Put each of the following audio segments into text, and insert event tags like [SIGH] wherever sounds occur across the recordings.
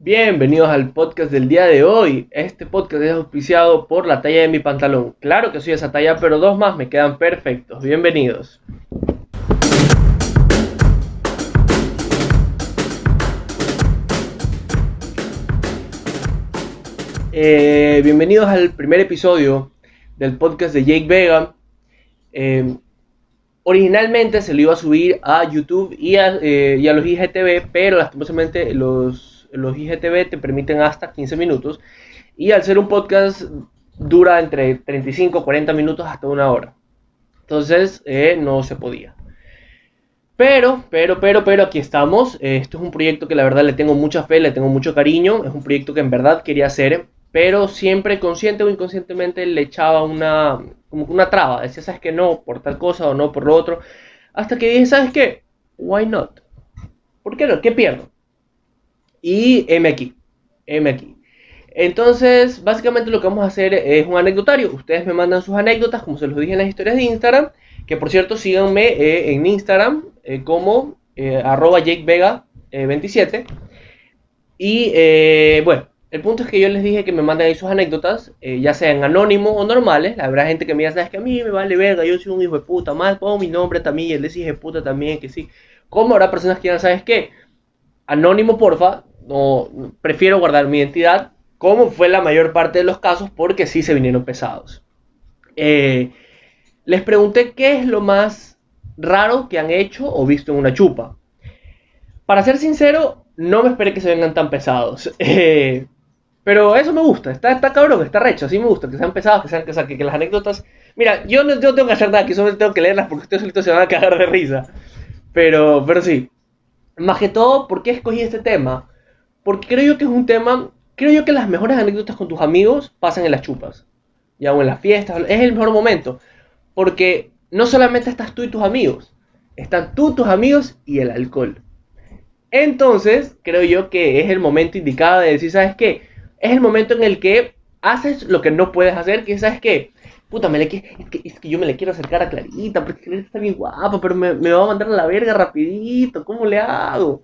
Bienvenidos al podcast del día de hoy. Este podcast es auspiciado por la talla de mi pantalón. Claro que soy esa talla, pero dos más me quedan perfectos. Bienvenidos. Eh, bienvenidos al primer episodio del podcast de Jake Vega. Eh, originalmente se lo iba a subir a YouTube y a, eh, y a los IGTV, pero lastimosamente los los IGTV te permiten hasta 15 minutos y al ser un podcast dura entre 35 40 minutos hasta una hora. Entonces eh, no se podía. Pero, pero, pero, pero aquí estamos. esto es un proyecto que la verdad le tengo mucha fe, le tengo mucho cariño. Es un proyecto que en verdad quería hacer, pero siempre consciente o inconscientemente le echaba una, como una traba. Decía, ¿sabes que no? Por tal cosa o no por lo otro. Hasta que dije, ¿sabes qué? Why not? ¿Por qué no? ¿Qué pierdo? Y M aquí. M aquí. Entonces, básicamente lo que vamos a hacer es un anecdotario. Ustedes me mandan sus anécdotas, como se los dije en las historias de Instagram. Que por cierto, síganme eh, en Instagram eh, como eh, arroba jakevega27. y bueno, el punto es que yo les dije que me manden ahí sus anécdotas, ya sean anónimos o normales. La verdad, gente que me dice, sabes que a mí me vale verga, yo soy un hijo de puta, mal pongo mi nombre también, y él dice hijo de puta también, que sí. ¿Cómo habrá personas que quieran, sabes qué? Anónimo, porfa, no, prefiero guardar mi identidad, como fue la mayor parte de los casos, porque sí se vinieron pesados. Eh, les pregunté qué es lo más raro que han hecho o visto en una chupa. Para ser sincero, no me esperé que se vengan tan pesados. [LAUGHS] Eh, pero eso me gusta, está, está cabrón, está recho, así me gusta, que sean pesados, que sean que, que, las anécdotas... Mira, yo no, yo tengo que hacer nada aquí, solo tengo que leerlas porque ustedes solitos se van a cagar de risa. Pero, pero sí. Más que todo, ¿por qué escogí este tema? Porque creo yo que es un tema, creo yo que las mejores anécdotas con tus amigos pasan en las chupas, ya o en las fiestas, es el mejor momento. Porque no solamente estás tú y tus amigos, están tú, tus amigos y el alcohol. Entonces, creo yo que es el momento indicado de decir, ¿sabes qué? Es el momento en el que haces lo que no puedes hacer, que ¿sabes qué? Puta, me le, es, que, es que yo me le quiero acercar a Clarita, porque Clarita está bien guapa, pero me, me va a mandar a la verga rapidito, ¿cómo le hago?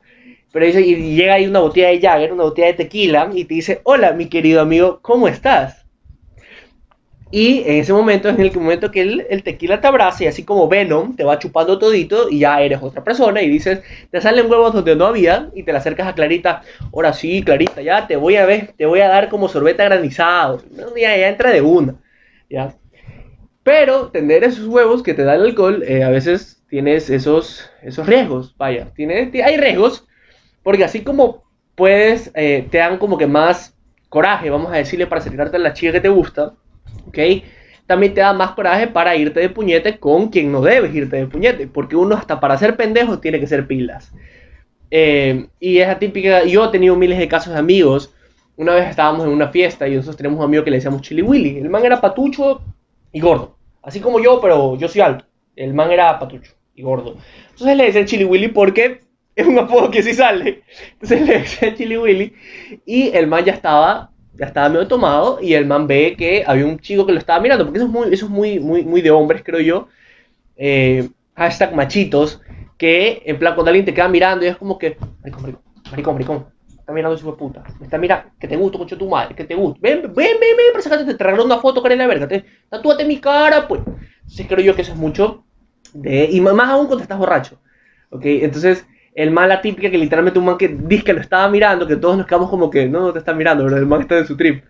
Pero dice, y llega ahí una botella de Jagger, una botella de tequila, y te dice, hola mi querido amigo, ¿cómo estás? Y en ese momento es en el momento que el, tequila te abraza y así como Venom te va chupando todito y ya eres otra persona y dices, te salen huevos donde no había y te la acercas a Clarita, ahora sí, Clarita, ya te voy a ver, te voy a dar como sorbeta granizado, ya, ya entra de una, ¿ya? Pero tener esos huevos que te da el alcohol, eh, a veces tienes esos, esos riesgos, vaya, tiene, hay riesgos, porque así como puedes, eh, te dan como que más coraje, vamos a decirle, para acercarte a la chica que te gusta, ¿ok? También te da más coraje para irte de puñete con quien no debes irte de puñete, porque uno hasta para ser pendejo tiene que ser pilas. Eh, y esa típica, yo he tenido miles de casos de amigos. Una vez estábamos en una fiesta y nosotros tenemos un amigo que le decíamos Chili Willy. El man era patucho y gordo. Así como yo, pero yo soy alto. El man era patucho y gordo. Entonces le decían Chili Willy porque [LAUGHS] es un apodo que sí sale. Entonces le decía Chili Willy y el man ya estaba, ya estaba medio tomado y el man ve que había un chico que lo estaba mirando, porque eso es muy, eso es muy, muy, muy de hombres, creo yo. Eh, hashtag machitos, que en plan cuando alguien te queda mirando y es como que, maricón, maricón, maricón, maricón, está mirando su puta, me está mirando, que te gusta mucho tu madre, que te gusta, ven, ven, ven, ven, para sacarte, te regalo una foto, cara en la verga, te, tatúate mi cara, pues. Entonces creo yo que eso es mucho de, y más aún cuando estás borracho, ¿ok? Entonces, el man la típica que literalmente un man que dice que lo estaba mirando, que todos nos quedamos como que no, no te está mirando, pero el man está en su trip.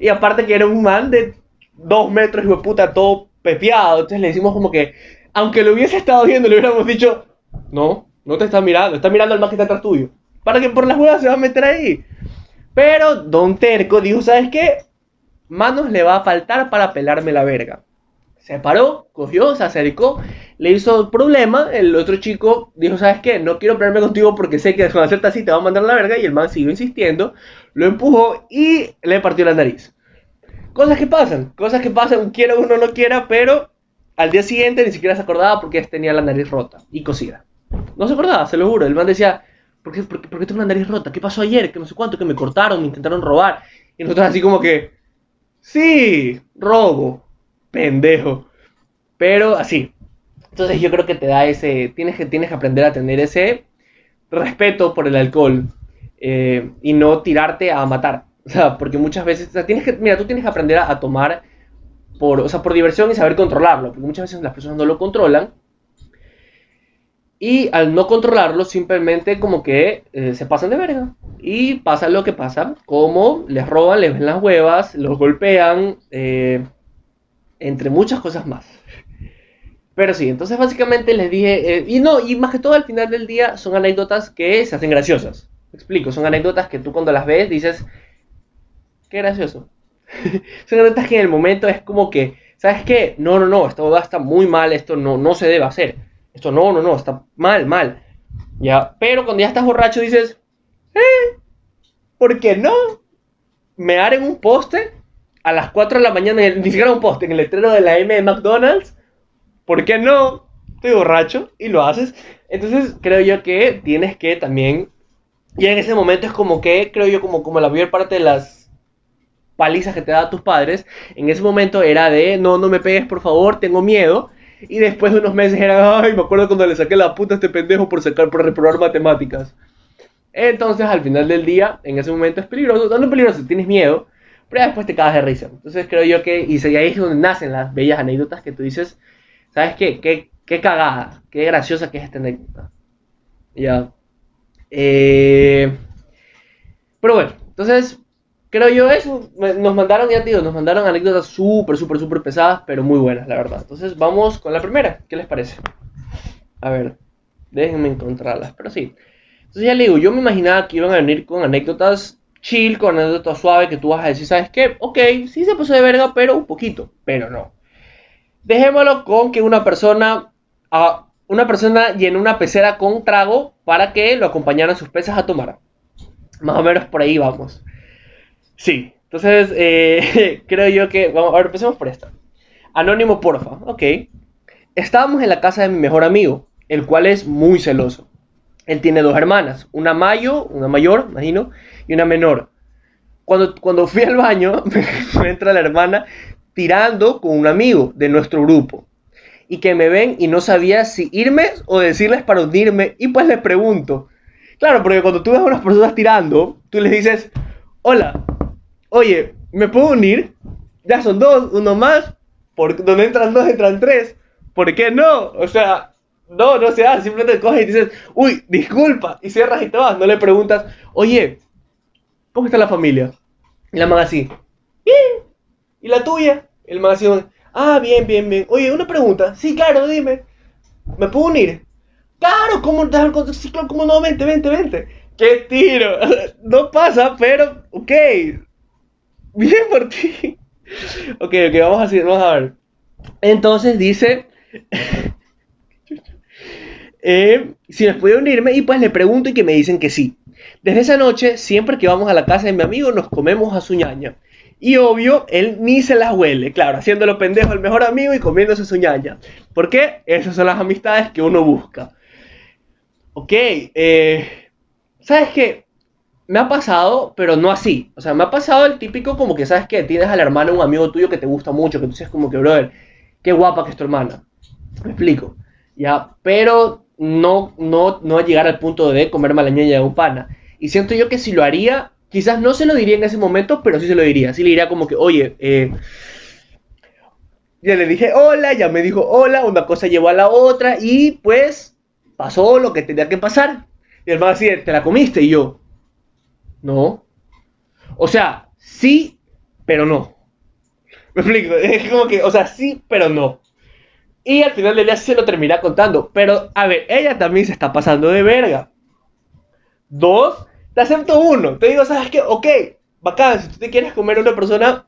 Y aparte que era un man de dos metros y de puta todo pepeado, entonces le decimos como que, aunque lo hubiese estado viendo, le hubiéramos dicho, no, no te está mirando, está mirando al man que está atrás tuyo. Para que por las huevas se va a meter ahí. Pero Don Terco dijo, ¿sabes qué? Manos le va a faltar para pelarme la verga. Se paró, cogió, se acercó, le hizo problema. El otro chico dijo: ¿Sabes qué? No quiero pelearme contigo porque sé que con hacerte así te va a mandar la verga. Y el man siguió insistiendo, lo empujó y le partió la nariz. Cosas que pasan, cosas que pasan, quiera uno no quiera, pero al día siguiente ni siquiera se acordaba porque tenía la nariz rota y cosida. No se acordaba, se lo juro. El man decía: ¿Por qué, por, qué, por qué tengo la nariz rota? ¿Qué pasó ayer? Que no sé cuánto, que me cortaron, me intentaron robar. Y nosotros así como que, sí, robo pendejo. Pero así. Entonces yo creo que te da ese, tienes que, tienes que aprender a tener ese respeto por el alcohol. eh, y no tirarte a matar. O sea, porque muchas veces, o sea, tienes que, mira, tú tienes que aprender a, tomar por, o sea, por diversión y saber controlarlo, porque muchas veces las personas no lo controlan y al no controlarlo, simplemente como que eh, se pasan de verga. Y pasa lo que pasa, como les roban, les ven las huevas, los golpean, eh, entre muchas cosas más. Pero sí, entonces básicamente les dije, eh, y no, y más que todo al final del día son anécdotas que se hacen graciosas. Explico, son anécdotas que tú cuando las ves dices, qué gracioso. [LAUGHS] son anécdotas que en el momento es como que, ¿sabes qué? No, no, no, esto está muy mal, esto no, no se debe hacer esto no, no, no, está mal, mal. Ya, pero cuando ya estás borracho dices, eh, ¿por qué no? Me en un poste a las 4 de la mañana, ni siquiera un poste, en el letrero de la M de McDonald's. ¿Por qué no? Estoy borracho y lo haces. Entonces creo yo que tienes que también... Y en ese momento es como que, creo yo, como, como la mayor parte de las palizas que te da tus padres, en ese momento era de, no, no me pegues por favor, tengo miedo. Y después de unos meses era, ay, me acuerdo cuando le saqué la puta a este pendejo por sacar, por reprobar matemáticas. Entonces, al final del día, en ese momento es peligroso, no es peligroso, tienes miedo, pero después te cagas de risa. Entonces creo yo que, y ahí es donde nacen las bellas anécdotas que tú dices, ¿sabes qué? Qué, qué cagada, qué graciosa que es esta anécdota. Ya. Eh... Pero bueno, entonces creo yo eso. Nos mandaron, ya tío, nos mandaron anécdotas súper, súper, súper pesadas, pero muy buenas, la verdad. Entonces vamos con la primera. ¿Qué les parece? A ver, déjenme encontrarlas, pero sí. Entonces ya le digo, yo me imaginaba que iban a venir con anécdotas chill, con anécdotas suaves, que tú vas a decir, ¿sabes qué? Ok, sí se pasó de verga, pero un poquito, pero no. Dejémoslo con que una persona, a una persona llenó una pecera con trago para que lo acompañaran sus peces a tomar. Más o menos por ahí vamos. Sí, entonces eh, [LAUGHS] creo yo que. Vamos, ahora empecemos por esta. Anónimo, porfa. Ok. Estábamos en la casa de mi mejor amigo, el cual es muy celoso. Él tiene dos hermanas, una mayo, una mayor, imagino, y una menor. Cuando, cuando fui al baño, [LAUGHS] me entra la hermana tirando con un amigo de nuestro grupo. Y que me ven y no sabía si irme o decirles para unirme. Y pues les pregunto. Claro, porque cuando tú ves a unas personas tirando, tú les dices, hola, oye, ¿me puedo unir? Ya son dos, uno más, por donde entran dos, entran tres. ¿Por qué no? O sea, no, no se hace, simplemente coges y dices, uy, disculpa, y cierras y te vas, no le preguntas, oye, ¿cómo está la familia? Y la man así, bien, ¿y la tuya? El man así, ah, bien, bien, bien. Oye, una pregunta, sí, claro, dime, ¿me puedo unir? Claro, ¿cómo, sí, claro, ¿cómo no? Vente, vente, vente. ¡Qué tiro! [LAUGHS] No pasa, pero, ok, Bien por ti. [LAUGHS] Ok, ok, vamos a, vamos a ver. Entonces dice... [LAUGHS] Eh, si me puede unirme y pues le pregunto y que me dicen que sí. Desde esa noche, siempre que vamos a la casa de mi amigo, nos comemos a su ñaña. Y obvio, él ni se las huele, claro, haciéndolo pendejo el mejor amigo y comiéndose su ñaña. ¿Por qué? Esas son las amistades que uno busca. Ok, eh, ¿sabes qué? me ha pasado, pero no así. O sea, me ha pasado el típico como que sabes que tienes a la hermana un amigo tuyo que te gusta mucho, que tú dices como que, brother, qué guapa que es tu hermana. Me explico. Ya, pero no, no, no llegar al punto de comer la de un pana. Y siento yo que si lo haría, quizás no se lo diría en ese momento, pero sí se lo diría. Sí le diría como que, oye, eh, ya le dije hola, ya me dijo hola, una cosa llevó a la otra y pues pasó lo que tenía que pasar. Y el man así, te la comiste y yo, no. O sea, sí, pero no. [LAUGHS] Me explico. Es como que, o sea, sí, pero no. Y al final del día se lo termina contando. Pero, a ver, ella también se está pasando de verga. Dos, te acepto uno. Te digo, ¿sabes qué? Ok, bacán, si tú te quieres comer a una persona,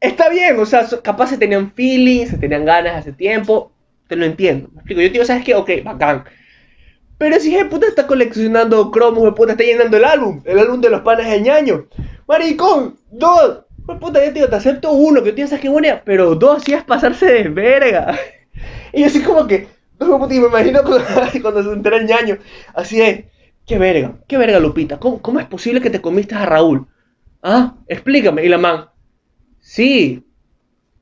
está bien. O sea, capaz se tenían feelings, se tenían ganas hace tiempo. Te lo entiendo. Me explico. Yo te digo, ¿sabes qué? Ok, bacán. Pero si puta está coleccionando cromos, puta está llenando el álbum, el álbum de los panes de ñaño. Maricón, dos. Puta, yo te te acepto uno, que tienes que buena, pero dos sí es pasarse de verga. [LAUGHS] Y así como que, puta, y me imagino cuando, [LAUGHS] se entera el ñaño, así es, qué verga, qué verga Lupita, ¿Cómo, ¿cómo, es posible que te comiste a Raúl? Ah, explícame, y la man, sí,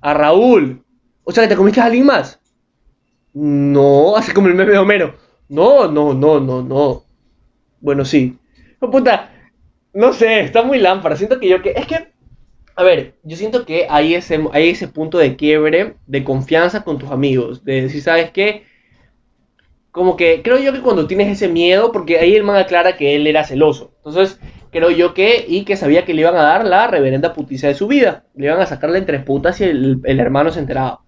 a Raúl. O sea, que te comiste a alguien más. No, así como el meme de Homero. No, no, no, no, no. Bueno, sí. puta, no sé, está muy lámpara. Siento que yo que. Es que. A ver, yo siento que hay ese, hay ese punto de quiebre, de confianza con tus amigos. De decir, ¿sabes qué? Como que creo yo que cuando tienes ese miedo, porque ahí el man aclara que él era celoso. Entonces, creo yo que, y que sabía que le iban a dar la reverenda puticia de su vida. Le iban a sacarle entre putas y el, hermano se enteraba.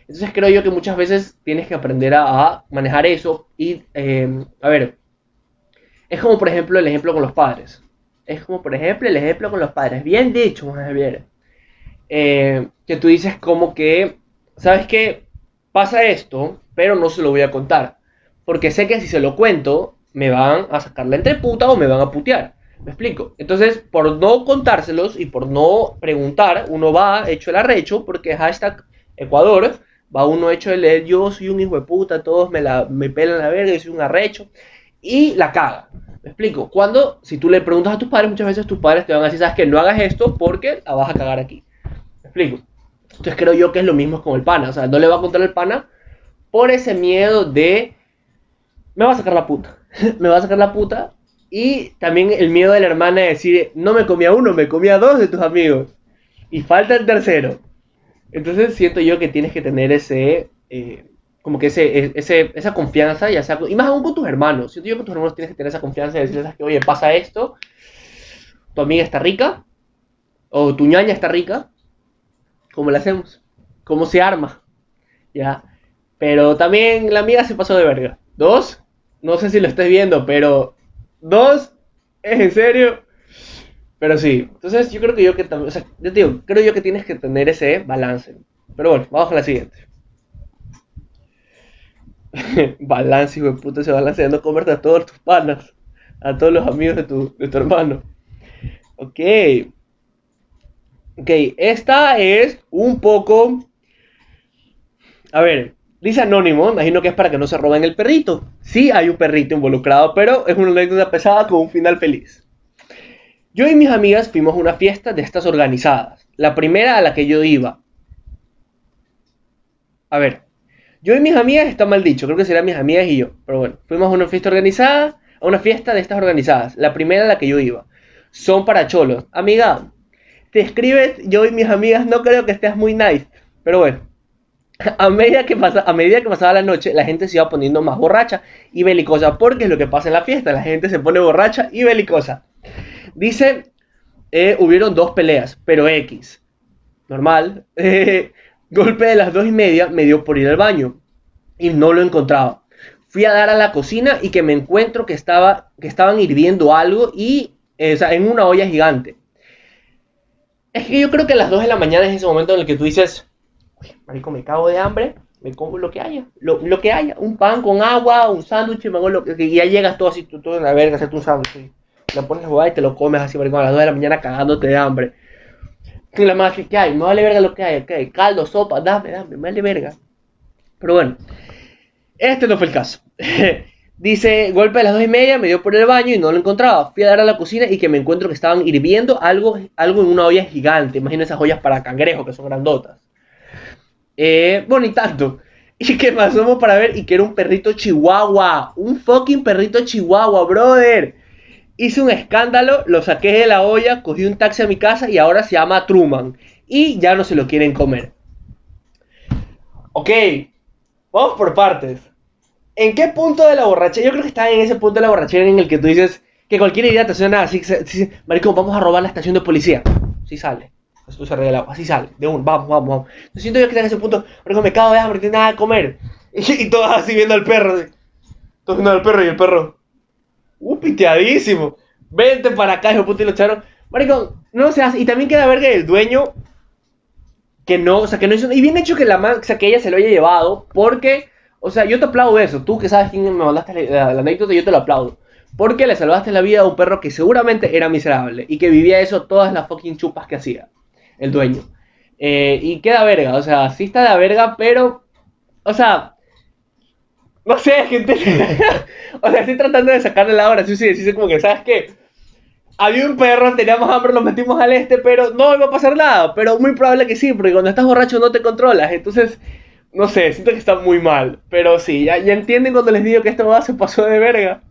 Entonces creo yo que muchas veces tienes que aprender a, manejar eso. Y, eh, a ver, es como por ejemplo el ejemplo con los padres. Es como por ejemplo el ejemplo con los padres. Bien dicho, Javier. Eh, que tú dices como que, ¿sabes qué? Pasa esto, pero no se lo voy a contar. Porque sé que si se lo cuento, me van a sacar la entreputa o me van a putear. ¿Me explico? Entonces, por no contárselos y por no preguntar, uno va hecho el arrecho, porque hashtag Ecuador, va uno hecho el yo soy un hijo de puta, todos me, la, me pelan la verga, yo soy un arrecho, y la caga. ¿Me explico? Cuando, si tú le preguntas a tus padres, muchas veces tus padres te van a decir, sabes que no hagas esto porque la vas a cagar aquí. ¿Me explico? Entonces creo yo que es lo mismo con el pana. O sea, no le va a contar el pana por ese miedo de, me va a sacar la puta. [LAUGHS] me va a sacar la puta y también el miedo de la hermana de decir, no me comía uno, me comía dos de tus amigos. Y falta el tercero. Entonces siento yo que tienes que tener ese, eh, como que ese, ese, esa confianza, ya sea, y más aún con tus hermanos. Siento yo que con tus hermanos tienes que tener esa confianza de decirles que, oye, pasa esto, tu amiga está rica, o tu ñaña está rica, ¿cómo le hacemos? ¿Cómo se arma? Ya. Pero también la amiga se pasó de verga. Dos, no sé si lo estés viendo, pero Dos, ¿es en serio? Pero sí, entonces yo creo que yo que también, o sea, yo digo, creo yo que tienes que tener ese balance. Pero bueno, vamos a la siguiente. [LAUGHS] balance, hijo de puta, ese balance de no comerte a todos tus panas, a todos los amigos de tu, de tu hermano. Ok. Ok, esta es un poco... A ver, Dice Anónimo, imagino que es para que no se roben el perrito. Sí, hay un perrito involucrado, pero es una anécdota pesada con un final feliz. Yo y mis amigas fuimos a una fiesta de estas organizadas. La primera a la que yo iba. A ver, yo y mis amigas está mal dicho, creo que serán mis amigas y yo. Pero bueno, fuimos a una fiesta organizada, a una fiesta de estas organizadas. La primera a la que yo iba. Son para cholos. Amiga, te escribes, yo y mis amigas no creo que estés muy nice. Pero bueno a medida, que pasa, a que pasaba la noche, la gente se iba poniendo más borracha y belicosa, porque es lo que pasa en la fiesta, la gente se pone borracha y belicosa. Dice, eh, hubieron dos peleas, pero X, normal, [LAUGHS] eh, golpe de las dos y media me dio por ir al baño y no lo encontraba. Fui a dar a la cocina y que me encuentro que, estaba, que estaban hirviendo algo y, eh, en una olla gigante. Es que yo creo que a las 2 de la mañana es ese momento en el que tú dices, marico, me cago de hambre, me como lo que haya, lo, que haya, un pan con agua, un sándwich, y ya llegas todo así, todo en la verga, hacerte un sándwich, lo pones a y te lo comes así, marico, a las 2 de la mañana cagándote de hambre. La que hay, me vale verga lo que hay, hay caldo, sopa, dame, dame, me vale verga. Pero bueno, este no fue el caso. [LAUGHS] Dice, golpe a las dos y media, me dio por el baño y no lo encontraba. Fui a dar a la cocina y que me encuentro que estaban hirviendo algo, algo en una olla gigante. Imagina esas ollas para cangrejo que son grandotas. Eh, bueno, y tanto. [LAUGHS] Y que pasamos para ver y que era un perrito chihuahua. Un fucking perrito chihuahua, brother. Hice un escándalo, lo saqué de la olla, cogí un taxi a mi casa y ahora se llama Truman. Y ya no se lo quieren comer. Ok, vamos por partes. ¿En qué punto de la borrachera? Yo creo que está en ese punto de la borrachera en el que tú dices que cualquier idea te suena así. Marico, vamos a robar la estación de policía. Si sale. Esto se arregla, así sale, de un, vamos, vamos, vamos. Yo siento yo que en ese punto, porque me cago de hambre, no nada de comer. [LAUGHS] Y, todos así viendo al perro, todos viendo al perro y el perro, uh, piteadísimo. Vente para acá, hijo puto, y lo echaron. Marico, no se hace, y también queda verga el dueño que no, o sea, que no hizo, y bien hecho que la o sea, que ella se lo haya llevado, porque, o sea, yo te aplaudo eso, tú que sabes quién me mandaste la, la anécdota, yo te lo aplaudo. Porque le salvaste la vida a un perro que seguramente era miserable y que vivía eso todas las fucking chupas que hacía el dueño. Eh, y queda verga, o sea, sí está de verga, pero, o sea, no sé, gente, [LAUGHS] o sea, estoy tratando de sacarle la hora, sí, sí, sí, como que, ¿sabes qué? Había un perro, teníamos hambre, lo metimos al este, pero no iba a pasar nada, pero muy probable que sí, porque cuando estás borracho no te controlas, entonces, no sé, siento que está muy mal, pero sí, ya, entienden cuando les digo que esto se pasó de verga.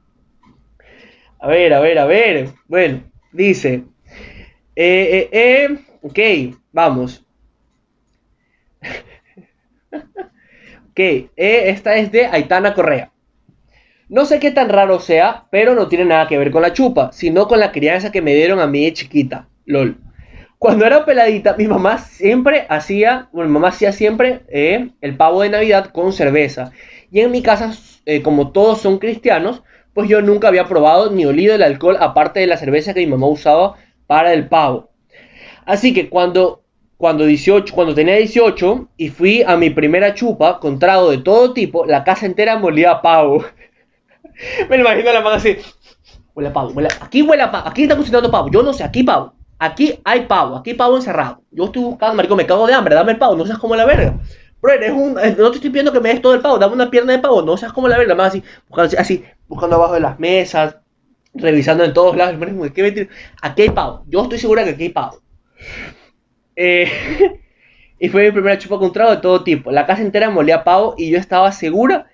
A ver, a ver, a ver. Bueno, dice. Eh, eh, eh. Ok, vamos. [LAUGHS] ok, eh, esta es de Aitana Correa. No sé qué tan raro sea, pero no tiene nada que ver con la chupa, sino con la crianza que me dieron a mí de chiquita. LOL. Cuando era peladita, mi mamá siempre hacía, bueno, mi mamá hacía siempre eh, el pavo de Navidad con cerveza. Y en mi casa, eh, como todos son cristianos, pues yo nunca había probado ni olido el alcohol aparte de la cerveza que mi mamá usaba para el pavo. Así que cuando, cuando, 18, cuando tenía 18 y fui a mi primera chupa con trago de todo tipo, la casa entera molía a pavo. [LAUGHS] Me imagino a la mano así. Huele a pavo, huele aquí huele a pavo, aquí está cocinando pavo. Yo no sé, aquí pavo. Aquí hay pavo, aquí pavo encerrado. Yo estoy buscando, marico, me cago de hambre, dame el pavo, no seas como la verga. Bro, eres un, no te estoy pidiendo que me des todo el pavo, dame una pierna de pavo, no seas como la verga, más así, buscando, así, buscando abajo de las mesas, revisando en todos lados. ¿qué aquí hay pavo, yo estoy segura que aquí hay pavo. Eh, [LAUGHS] y fue mi primera chupa con trago de todo tipo. La casa entera molía pavo y yo estaba segura,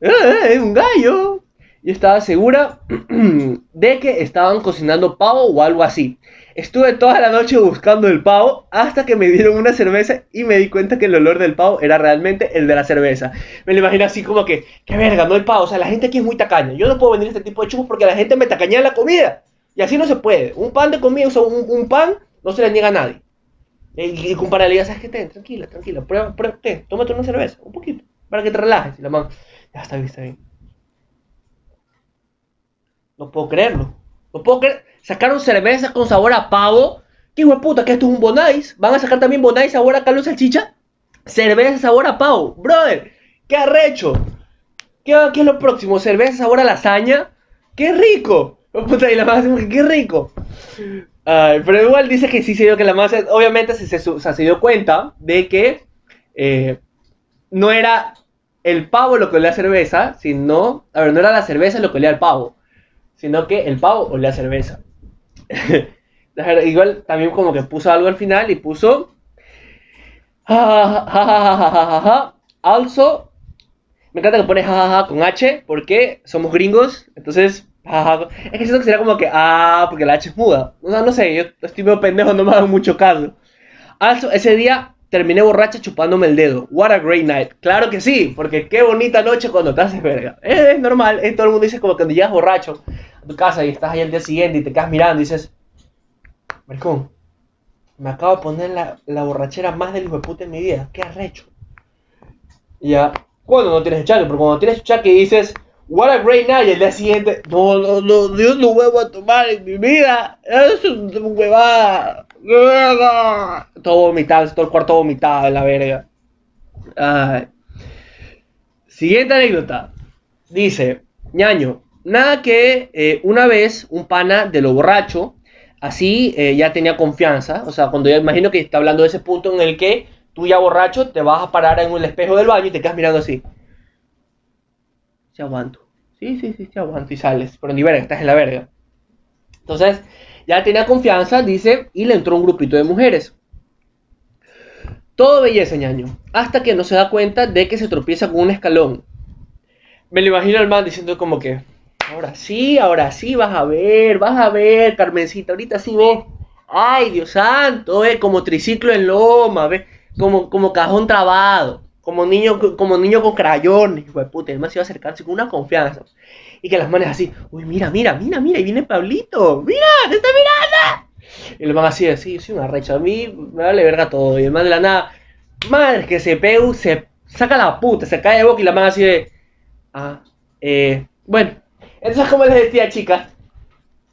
¡eh, eh un gallo! Yo estaba segura [CLEARS THROAT] de que estaban cocinando pavo o algo así. Estuve toda la noche buscando el pavo hasta que me dieron una cerveza y me di cuenta que el olor del pavo era realmente el de la cerveza. Me lo imagino así como que, qué verga, no hay pavo. O sea, la gente aquí es muy tacaña. Yo no puedo venir a este tipo de chupos porque la gente me tacaña la comida. Y así no se puede. Un pan de comida, o un, pan no se le niega a nadie. Y, y con paralelidad, ¿sabes qué? tranquila, tranquila. Prueba, prueba, tómate una cerveza, un poquito, para que te relajes. Y la mano, ya está bien, está bien. No puedo creerlo. No puedo creer. Sacaron cervezas con sabor a pavo. ¿Qué hijo de puta? ¿Que esto es un Bonais? ¿Van a sacar también Bonais sabor a caldo salchicha? Cerveza sabor a pavo. Brother, qué arrecho. ¿Qué, ¿Qué, es lo próximo? ¿Cerveza sabor a lasaña? ¡Qué rico! Puta, y la ¡qué rico! Pero igual dice que sí se dio que la masa, obviamente se, se, dio cuenta de que eh, no era el pavo lo que olía a cerveza, sino, a ver, no era la cerveza lo que olía al pavo, sino que el pavo olía a cerveza. [LAUGHS] Igual también como que puso algo al final y puso... Also, me encanta que pone jajaja con H porque somos gringos, entonces es que siento que sería como que ah, porque la H es muda. No, no sé, yo estoy medio pendejo, no me hago mucho caso. Also, ese día terminé borracha chupándome el dedo. What a great night. Claro que sí, porque qué bonita noche cuando te haces verga. Es, normal, todo el mundo dice como cuando llegas borracho a tu casa y estás ahí al día siguiente y te quedas mirando y dices, Marcón, me acabo de poner la, borrachera más del hijo de puta en mi vida. Qué arrecho. ya, cuando no tienes chaque, pero cuando tienes chaque dices, what a great night, y el día siguiente, no, no, no, Dios no vuelvo a tomar en mi vida. Es un huevada. Todo vomitado, todo el cuarto vomitado en la verga. Siguiente anécdota. Dice, ñaño, nada que eh, una vez un pana de lo borracho, así eh, ya tenía confianza. O sea, cuando yo imagino que está hablando de ese punto en el que tú ya borracho te vas a parar en el espejo del baño y te quedas mirando así. Se aguanto. Sí, sí, sí, se aguanto y sales. Pero ni verga, estás en la verga. Entonces, ya tenía confianza, dice, y le entró un grupito de mujeres. Todo belleza, ñaño. Hasta que no se da cuenta de que se tropieza con un escalón. Me lo imagino al man diciendo como que, ahora sí, ahora sí, vas a ver, vas a ver, Carmencita, ahorita sí ves. Ay, Dios santo, ve, como triciclo en loma, ve, como, como cajón trabado, como niño, como niño con crayones, hijo de puta, el man se iba a acercarse con una confianza y que las manes así, uy, mira, mira, mira, mira, y viene Pablito, mira, te está mirando. Y el man así, así, sí, una recha, a mí me vale verga todo. Y el man de la nada, madre, que se pega, se saca la puta, se cae de boca y la man así de, ah, eh, bueno, entonces como les decía, chicas,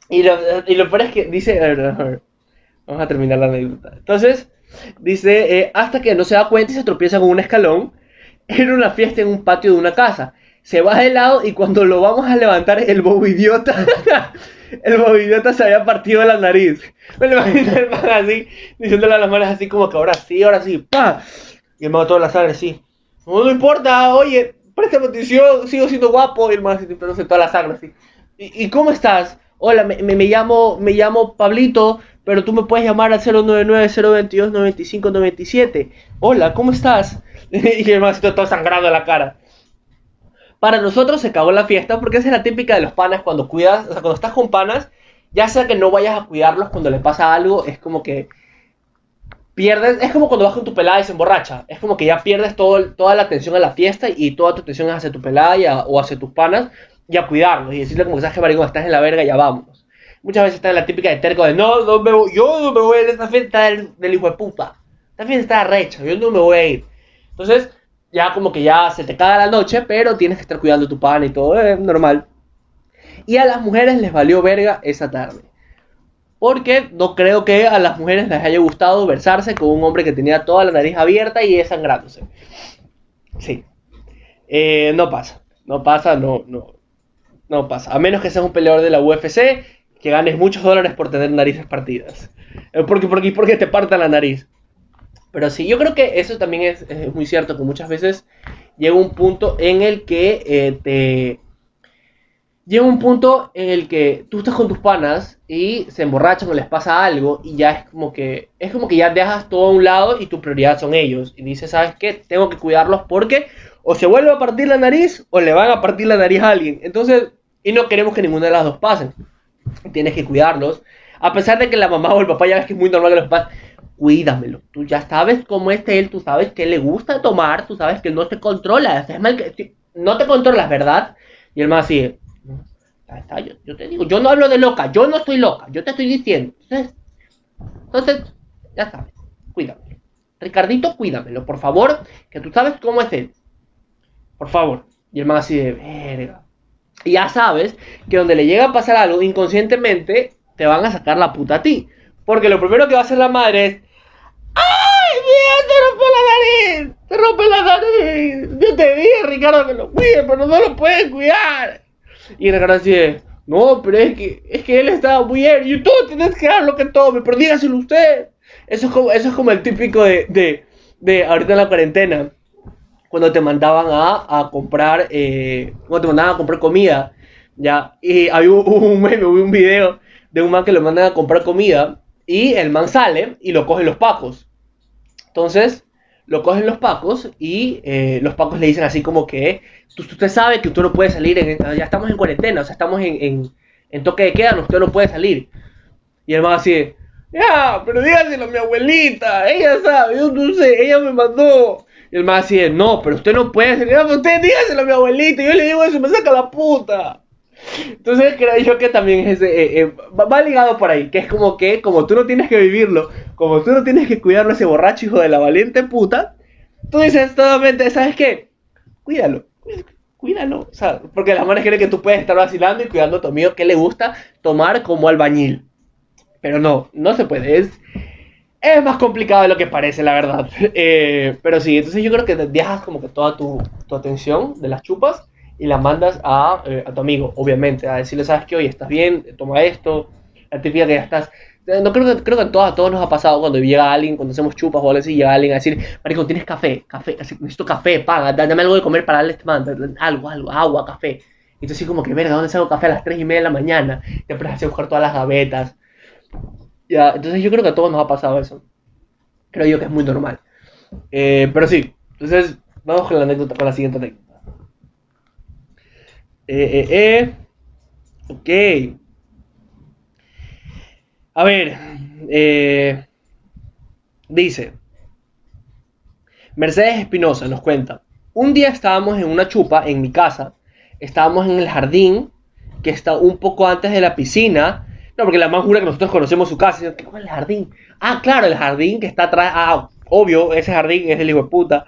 y lo, y lo peor es que dice, a ver, a ver, vamos a terminar la anécdota. Entonces, dice, eh, hasta que no se da cuenta y se tropieza con un escalón en una fiesta en un patio de una casa se va de lado y cuando lo vamos a levantar, el bobidiota, [LAUGHS] el bobidiota se había partido la nariz. Me lo imagino [LAUGHS] el man así, diciéndole a las manos así como que ahora sí, ahora sí, pa. Y el man toda la sangre así. No, importa, oye, préstame atención, sigo siendo guapo. Y el man así, pero toda la sangre así. ¿Y, cómo estás? Hola, me, me, llamo, me llamo Pablito, pero tú me puedes llamar al 099-022-9597. Hola, ¿cómo estás? [LAUGHS] y el todo sangrado en la cara. Para nosotros se cagó la fiesta porque esa es la típica de los panas cuando cuidas, o sea, cuando estás con panas, ya sea que no vayas a cuidarlos cuando les pasa algo, es como que pierdes, es como cuando vas con tu pelada y se emborracha, es como que ya pierdes toda la atención a la fiesta y toda tu atención es hacia tu pelada o hacia tus panas y a cuidarlos y decirle como que sabes que maricón, estás en la verga, ya vámonos. Muchas veces está en la típica de terco de no, no me voy, yo no me voy a esta fiesta del, del hijo de puta. Esta fiesta está recha, yo no me voy a ir. Entonces, ya como que ya se te caga la noche, pero tienes que estar cuidando tu pan y todo, es normal. Y a las mujeres les valió verga esa tarde. Porque no creo que a las mujeres les haya gustado versarse con un hombre que tenía toda la nariz abierta y sangrándose. Sí. Eh, no pasa. No pasa, no, no. No pasa. A menos que seas un peleador de la UFC, que ganes muchos dólares por tener narices partidas. Eh, porque, porque, porque te parta la nariz. Pero sí, yo creo que eso también es, muy cierto, que muchas veces llega un punto en el que eh, te... Llega un punto en el que tú estás con tus panas y se emborrachan o les pasa algo y ya es como que es como que ya dejas todo a un lado y tu prioridad son ellos y dices, ¿sabes qué? Tengo que cuidarlos porque o se vuelve a partir la nariz o le van a partir la nariz a alguien. Entonces, y no queremos que ninguna de las dos pasen. Tienes que cuidarlos. A pesar de que la mamá o el papá ya ves que es muy normal que los papás cuídamelo. Tú ya sabes cómo es él, tú sabes que le gusta tomar, tú sabes que no se controla. Es mal que, no te controlas, ¿verdad? Y el más así, yo, yo, te digo, yo no hablo de loca, yo no estoy loca, yo te estoy diciendo. Entonces, entonces ya sabes, cuídamelo. Ricardito, cuídamelo, por favor, que tú sabes cómo es él. Por favor. Y el más así de verga. Ya sabes que donde le llega a pasar algo, inconscientemente te van a sacar la puta a ti. Porque lo primero que va a hacer la madre es, ¡Ay, mira, te rompe la nariz! ¡Te rompe la nariz! Yo te dije, Ricardo, que lo cuide, pero no lo puedes cuidar. Y Ricardo así no, pero es que, es que él estaba muy ebrio y tú tienes que dar lo que tome, pero dígaselo usted. Eso es como, eso es como el típico de, de, de ahorita en la cuarentena, cuando te mandaban a, a comprar, eh, cuando te mandaban a comprar comida, ya, y había un, [LAUGHS] un meme, un video de un man que le mandan a comprar comida y el man sale y lo cogen los pacos. Entonces, lo cogen los pacos y eh, los pacos le dicen así como que usted sabe que usted no puede salir, en, ya estamos en cuarentena, o sea, estamos en, en, toque de queda, usted no puede salir. Y el man así, ya, pero dígaselo a mi abuelita, ella sabe, yo no sé, ella me mandó. Y el man así, no, pero usted no puede salir, usted dígaselo a mi abuelita, yo le digo eso, me saca la puta. Entonces creo yo que también es, eh, eh, va ligado por ahí, que es como que, como tú no tienes que vivirlo, como tú no tienes que cuidarlo ese borracho hijo de la valiente puta, tú dices totalmente, ¿sabes qué? Cuídalo, cuídalo. O sea, porque las manes creen que tú puedes estar vacilando y cuidando a tu amigo que le gusta tomar como albañil. Pero no, no se puede, es, es más complicado de lo que parece, la verdad. [LAUGHS] Eh, pero sí, entonces yo creo que dejas como que toda tu, tu atención de las chupas y la mandas a, eh, a, tu amigo, obviamente, a decirle, sabes que hoy estás bien, toma esto, la típica que ya estás... Eh, no creo que, creo que a, todos, a todos nos ha pasado cuando llega alguien, cuando hacemos chupas o algo así, llega alguien a decir, marico, tienes café, café, necesito café, paga, dame algo de comer para darle este man, algo, algo, agua, café. Y tú así como que, verga, ¿dónde salgo café a las 3 y media de la mañana? Y empiezas a buscar todas las gavetas. Ya, entonces yo creo que a todos nos ha pasado eso. Creo yo que es muy normal. Eh, pero sí, entonces vamos con la anécdota, con la siguiente anécdota. Eh, eh, eh. Ok. A ver. Eh, dice. Mercedes Espinosa nos cuenta. Un día estábamos en una chupa en mi casa. Estábamos en el jardín que está un poco antes de la piscina. No, porque la más jura que nosotros conocemos su casa. ¿Qué es el jardín? Ah, claro, el jardín que está atrás. Ah, obvio, ese jardín es el hijo de puta.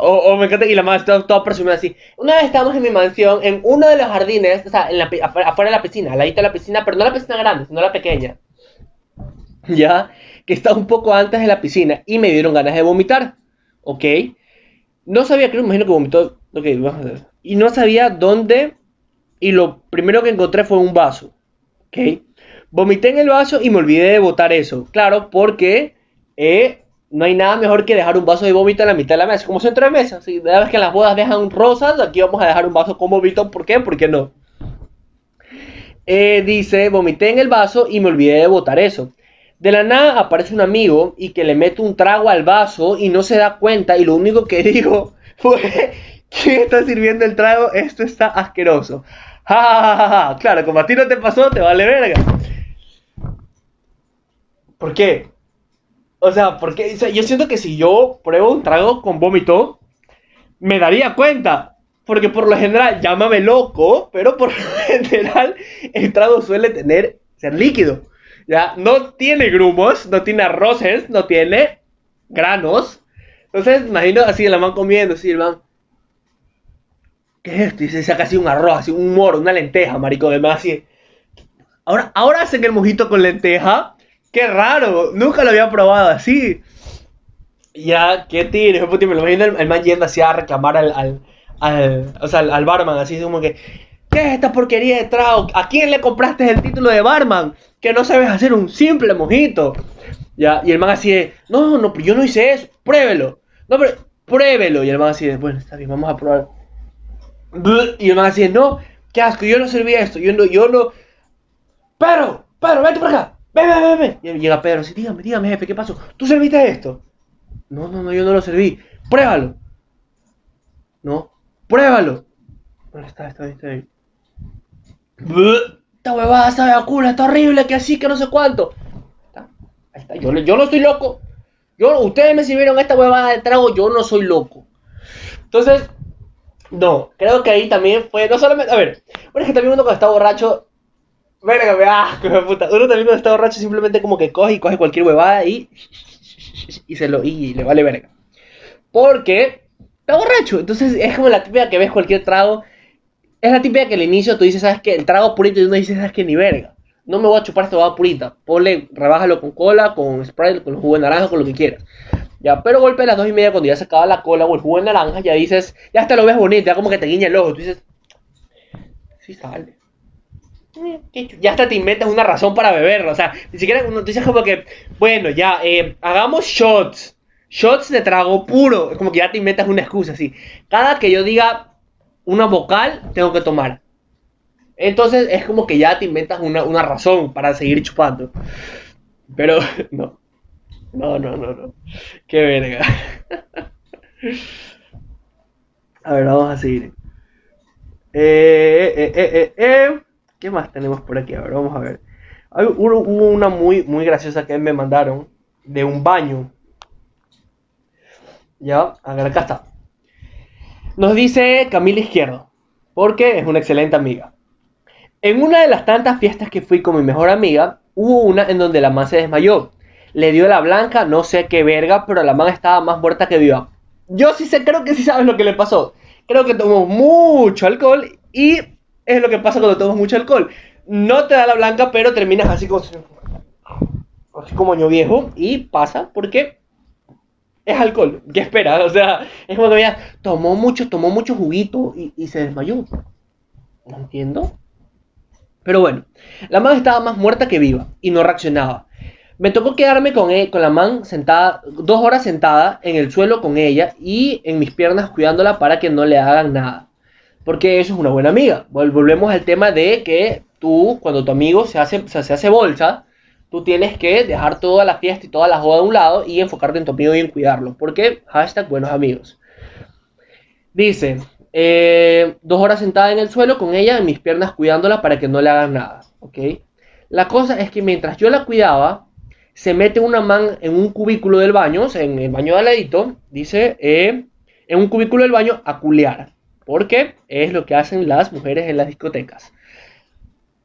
O, me encanta, y la madre está toda presumida así. Una vez estábamos en mi mansión, en uno de los jardines, o sea, en la, afuera de la piscina, al ladito de la piscina, pero no la piscina grande, sino la pequeña. Ya, que está un poco antes de la piscina, y me dieron ganas de vomitar. ¿Ok? No sabía, creo, me imagino que vomitó. Ok, vamos a ver. Y no sabía dónde, y lo primero que encontré fue un vaso. ¿Ok? Vomité en el vaso y me olvidé de botar eso. Claro, porque eh, no hay nada mejor que dejar un vaso de vómito en la mitad de la mesa, como centro de mesa. Si cada vez que las bodas dejan rosas, aquí vamos a dejar un vaso con vómito. ¿Por qué? ¿Por qué no? Eh, dice, vomité en el vaso y me olvidé de botar eso. De la nada aparece un amigo y que le mete un trago al vaso y no se da cuenta y lo único que [LAUGHS] digo fue ¿quién está sirviendo el trago? Esto está asqueroso. [LAUGHS] Ja, ja, ja, ja. Claro, como a ti no te pasó, te vale verga. ¿Por qué? O sea, porque yo siento que si yo pruebo un trago con vómito, me daría cuenta. Porque por lo general, llámame loco, pero por lo [LAUGHS] general el trago suele tener, ser líquido. Ya, no tiene grumos, no tiene arroces, no tiene granos. Entonces, imagino así la man comiendo, así el. ¿Qué es esto? Y se saca así un arroz, así un moro, una lenteja, marico, de más así. Ahora, ahora hacen el mojito con lenteja. Qué raro, nunca lo había probado así. Ya, qué tiro, me lo imagino el, man yendo así a reclamar al, al, o sea, al, barman, así como que, ¿qué es esta porquería de trago? ¿A quién le compraste el título de barman? Que no sabes hacer un simple mojito. Ya, y el man así de, no, no, yo no hice eso, pruébelo. No, pero pruébelo. Y el man así de, bueno, está bien, vamos a probar. Y el man así de, no, qué asco, yo no servía esto, yo no, yo no. Pero, pero, vete por acá, ven, ven, ven, Y llega Pedro así, dígame, dígame, jefe, ¿qué pasó? ¿Tú serviste esto? No, no, no, yo no lo serví. Pruébalo. No, pruébalo. Bueno, está, está bien, está bien. Esta huevada sabe a culo, está horrible, que así, que no sé cuánto. Está, ahí está. Yo, yo no estoy loco. Yo, ustedes me sirvieron esta huevada de trago, yo no soy loco. Entonces, no, creo que ahí también fue, no solamente, a ver, bueno, es que también uno cuando está borracho, verga, me asco, puta, uno también cuando está borracho simplemente como que coge y coge cualquier huevada y, y se lo, y le vale verga. Porque está borracho, entonces es como la típica que ves cualquier trago, es la típica que al inicio tú dices, ¿sabes qué? El trago purito y uno dice, ¿sabes qué? Ni verga. No me voy a chupar esta huevada purita. Ponle, rebájalo con cola, con Sprite, con jugo de naranja, con lo que quieras. Ya, pero golpe a las dos y media, cuando ya se acaba la cola o el jugo de naranja, ya dices, ya hasta lo ves bonito, ya como que te guiña el ojo. Tú dices, sí sale. Ya hasta te inventas una razón para beberlo. O sea, ni siquiera tú dices como que, bueno, ya, eh, hagamos shots. Shots de trago puro. Es como que ya te inventas una excusa así. Cada que yo diga una vocal, tengo que tomar. Entonces es como que ya te inventas una, una razón para seguir chupando. Pero [LAUGHS] no. No, no, no, no. Qué verga. [LAUGHS] A ver, vamos a seguir. Eh, eh, eh, eh, ¿Qué más tenemos por aquí? A ver, vamos a ver. Hubo una muy, muy graciosa que me mandaron de un baño. Ya, a acá está. Nos dice Camila Izquierdo, porque es una excelente amiga. En una de las tantas fiestas que fui con mi mejor amiga, hubo una en donde la man se desmayó le dio la blanca, no sé qué verga, pero la man estaba más muerta que viva. Yo sí sé, creo que sí sabes lo que le pasó. Creo que tomó mucho alcohol y es lo que pasa cuando tomas mucho alcohol. No te da la blanca, pero terminas así como, así como año viejo y pasa porque es alcohol. ¿Qué esperas? O sea, es como que ya tomó mucho, tomó mucho juguito y, se desmayó. No entiendo. Pero bueno, la man estaba más muerta que viva y no reaccionaba. Me tocó quedarme con, él, con la man sentada, dos horas sentada en el suelo con ella y en mis piernas cuidándola para que no le hagan nada. Porque eso es una buena amiga. Volvemos al tema de que tú, cuando tu amigo se hace, se, hace bolsa, tú tienes que dejar toda la fiesta y toda la joda a un lado y enfocarte en tu amigo y en cuidarlo. Porque hashtag buenos amigos. Dice, eh, dos horas sentada en el suelo con ella, en mis piernas cuidándola para que no le hagan nada. ¿Ok? La cosa es que mientras yo la cuidaba, se mete una man en un cubículo del baño, en el baño de aladito, dice, eh, en un cubículo del baño a culear. Porque es lo que hacen las mujeres en las discotecas.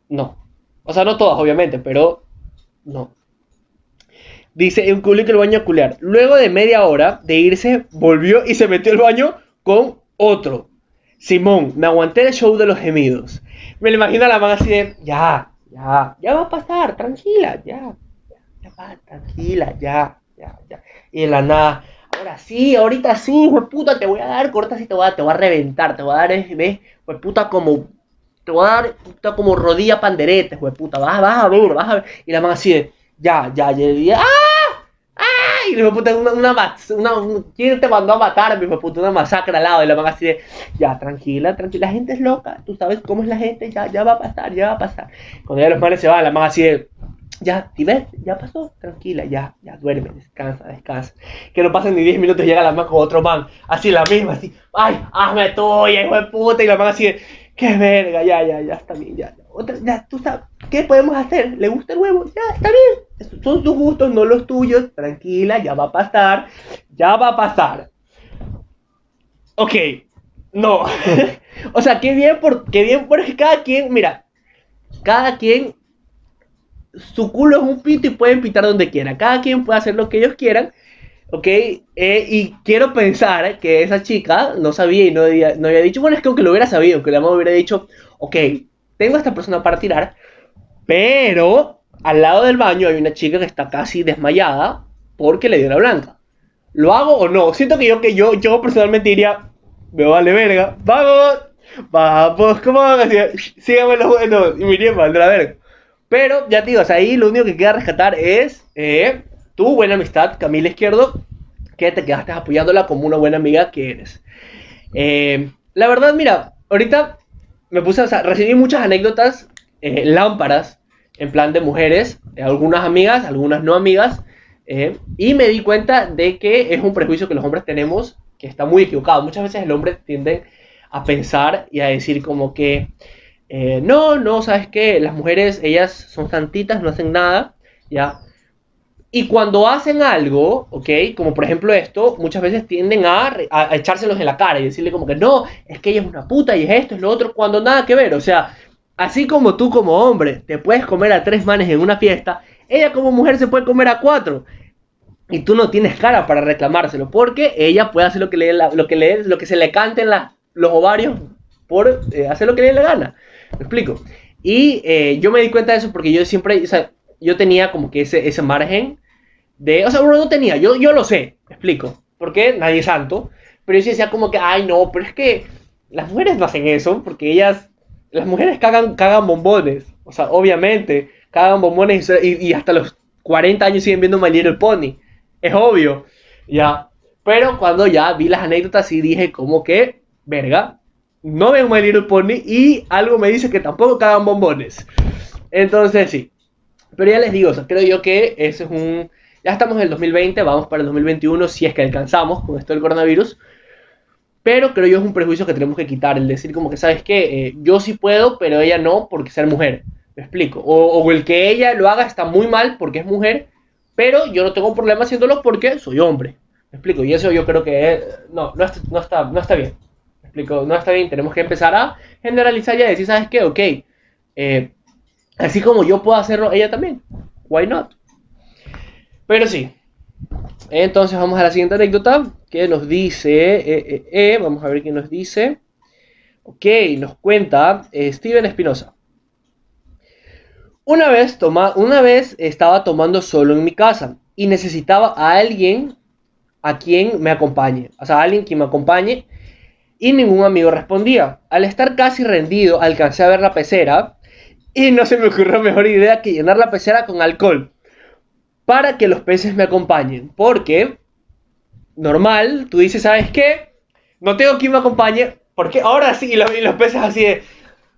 No. O sea, no todas, obviamente, pero no. Dice, un cubículo del baño a. Luego de media hora de irse, volvió y se metió al baño con otro. Simón, me aguanté el show de los gemidos. Me lo imagino a la man así de, ya, ya, ya va a pasar, tranquila, ya, tranquila, ya, ya, ya. Y en la nada, ahora sí, ahorita sí, güey puta, te voy a dar cortas y te voy a, te voy a reventar, te voy a dar, ¿ves? Güey puta, como, te voy a dar puta, como rodilla panderete, güey puta, vas, vas a ver, vas a ver. Y la mano así de, ya, ya, ya, ya, ¡ah! ¡Ah! Y la puta, una, una, una, ¿quién te mandó a matar, mi puta? Una masacre al lado. Y la mano así de, ya, tranquila, tranquila, la gente es loca, tú sabes cómo es la gente, ya, ya va a pasar, ya va a pasar. Cuando ya los manes se van, la mano así de, Ya, ves, ya pasó, tranquila, ya, ya duerme, descansa, descansa. Que no pasen ni 10 minutos y llega la man con otro man, así la misma, así, ay, hazme tuya, hijo de puta, y la man así, qué verga, ya, ya, ya, está bien, ya, otra, ya, tú sabes, ¿qué podemos hacer? ¿Le gusta el huevo? Ya, está bien, son tus gustos, no los tuyos, tranquila, ya va a pasar, ya va a pasar. Ok, no, [LAUGHS] o sea, qué bien, por, qué bien, porque cada quien, mira, cada quien su culo es un pito y pueden pitar donde quiera. Cada quien puede hacer lo que ellos quieran. ¿Ok? Eh, y quiero pensar que esa chica no sabía y no había, no había dicho, bueno, es que aunque lo hubiera sabido, que la mamá hubiera dicho, ok, tengo a esta persona para tirar, pero al lado del baño hay una chica que está casi desmayada porque le dio la blanca. ¿Lo hago o no? Siento que yo, que yo, yo personalmente diría, me vale verga, vamos, vamos, ¿cómo van a decir? Síganme los buenos y me iría de la verga. Pero ya te digo, ahí lo único que queda rescatar es eh, tu buena amistad, Camila Izquierdo, que te quedaste apoyándola como una buena amiga que eres. Eh, la verdad, mira, ahorita me puse, o sea, muchas anécdotas, eh, lámparas, en plan de mujeres, algunas amigas, algunas no amigas, y me di cuenta de que es un prejuicio que los hombres tenemos que está muy equivocado. Muchas veces el hombre tiende a pensar y a decir como que eh, no, no, ¿sabes qué? Las mujeres, ellas son santitas, no hacen nada, ¿ya? Y cuando hacen algo, ¿ok? Como por ejemplo esto, muchas veces tienden a, a, echárselos en la cara y decirle como que no, es que ella es una puta y es esto, es lo otro, cuando nada que ver. O sea, así como tú como hombre te puedes comer a tres manes en una fiesta, ella como mujer se puede comer a cuatro. Y tú no tienes cara para reclamárselo, porque ella puede hacer lo que le, lo que le, lo que se le canten los ovarios por eh, hacer lo que le dé la gana. ¿Me explico? Y eh, yo me di cuenta de eso porque yo siempre, o sea, yo tenía como que ese, ese margen de, o sea, uno no tenía, yo, yo lo sé, ¿me explico? Porque nadie es santo, pero yo decía como que, ay no, pero es que las mujeres no hacen eso, porque ellas, las mujeres cagan, cagan bombones, o sea, obviamente, cagan bombones y, y hasta los 40 años siguen viendo My Little Pony, es obvio, ya. Pero cuando ya vi las anécdotas y dije como que, verga, no ven My Little Pony y algo me dice que tampoco cagan bombones. Entonces, sí. Pero ya les digo, creo yo que ese es un... Ya estamos en el 2020, vamos para el 2021 si es que alcanzamos con esto del coronavirus. Pero creo yo es un prejuicio que tenemos que quitar, el decir como que, ¿sabes qué? Eh, yo sí puedo, pero ella no porque ser mujer. Me explico. O, el que ella lo haga está muy mal porque es mujer, pero yo no tengo problema haciéndolo porque soy hombre. Me explico. Y eso yo creo que no, no, no, está, no está bien no está bien, tenemos que empezar a generalizar y a decir, ¿sabes qué? Ok, eh, así como yo puedo hacerlo, ella también. Why not? Pero sí. Entonces vamos a la siguiente anécdota que nos dice, eh, eh, vamos a ver qué nos dice. Ok, nos cuenta Steven Espinosa. Una vez, estaba tomando solo en mi casa y necesitaba a alguien a quien me acompañe. O sea, alguien que me acompañe y ningún amigo respondía. Al estar casi rendido, alcancé a ver la pecera y no se me ocurrió mejor idea que llenar la pecera con alcohol para que los peces me acompañen. Porque, normal, tú dices, ¿sabes qué? No tengo quien me acompañe, porque ahora sí, y los, peces así de,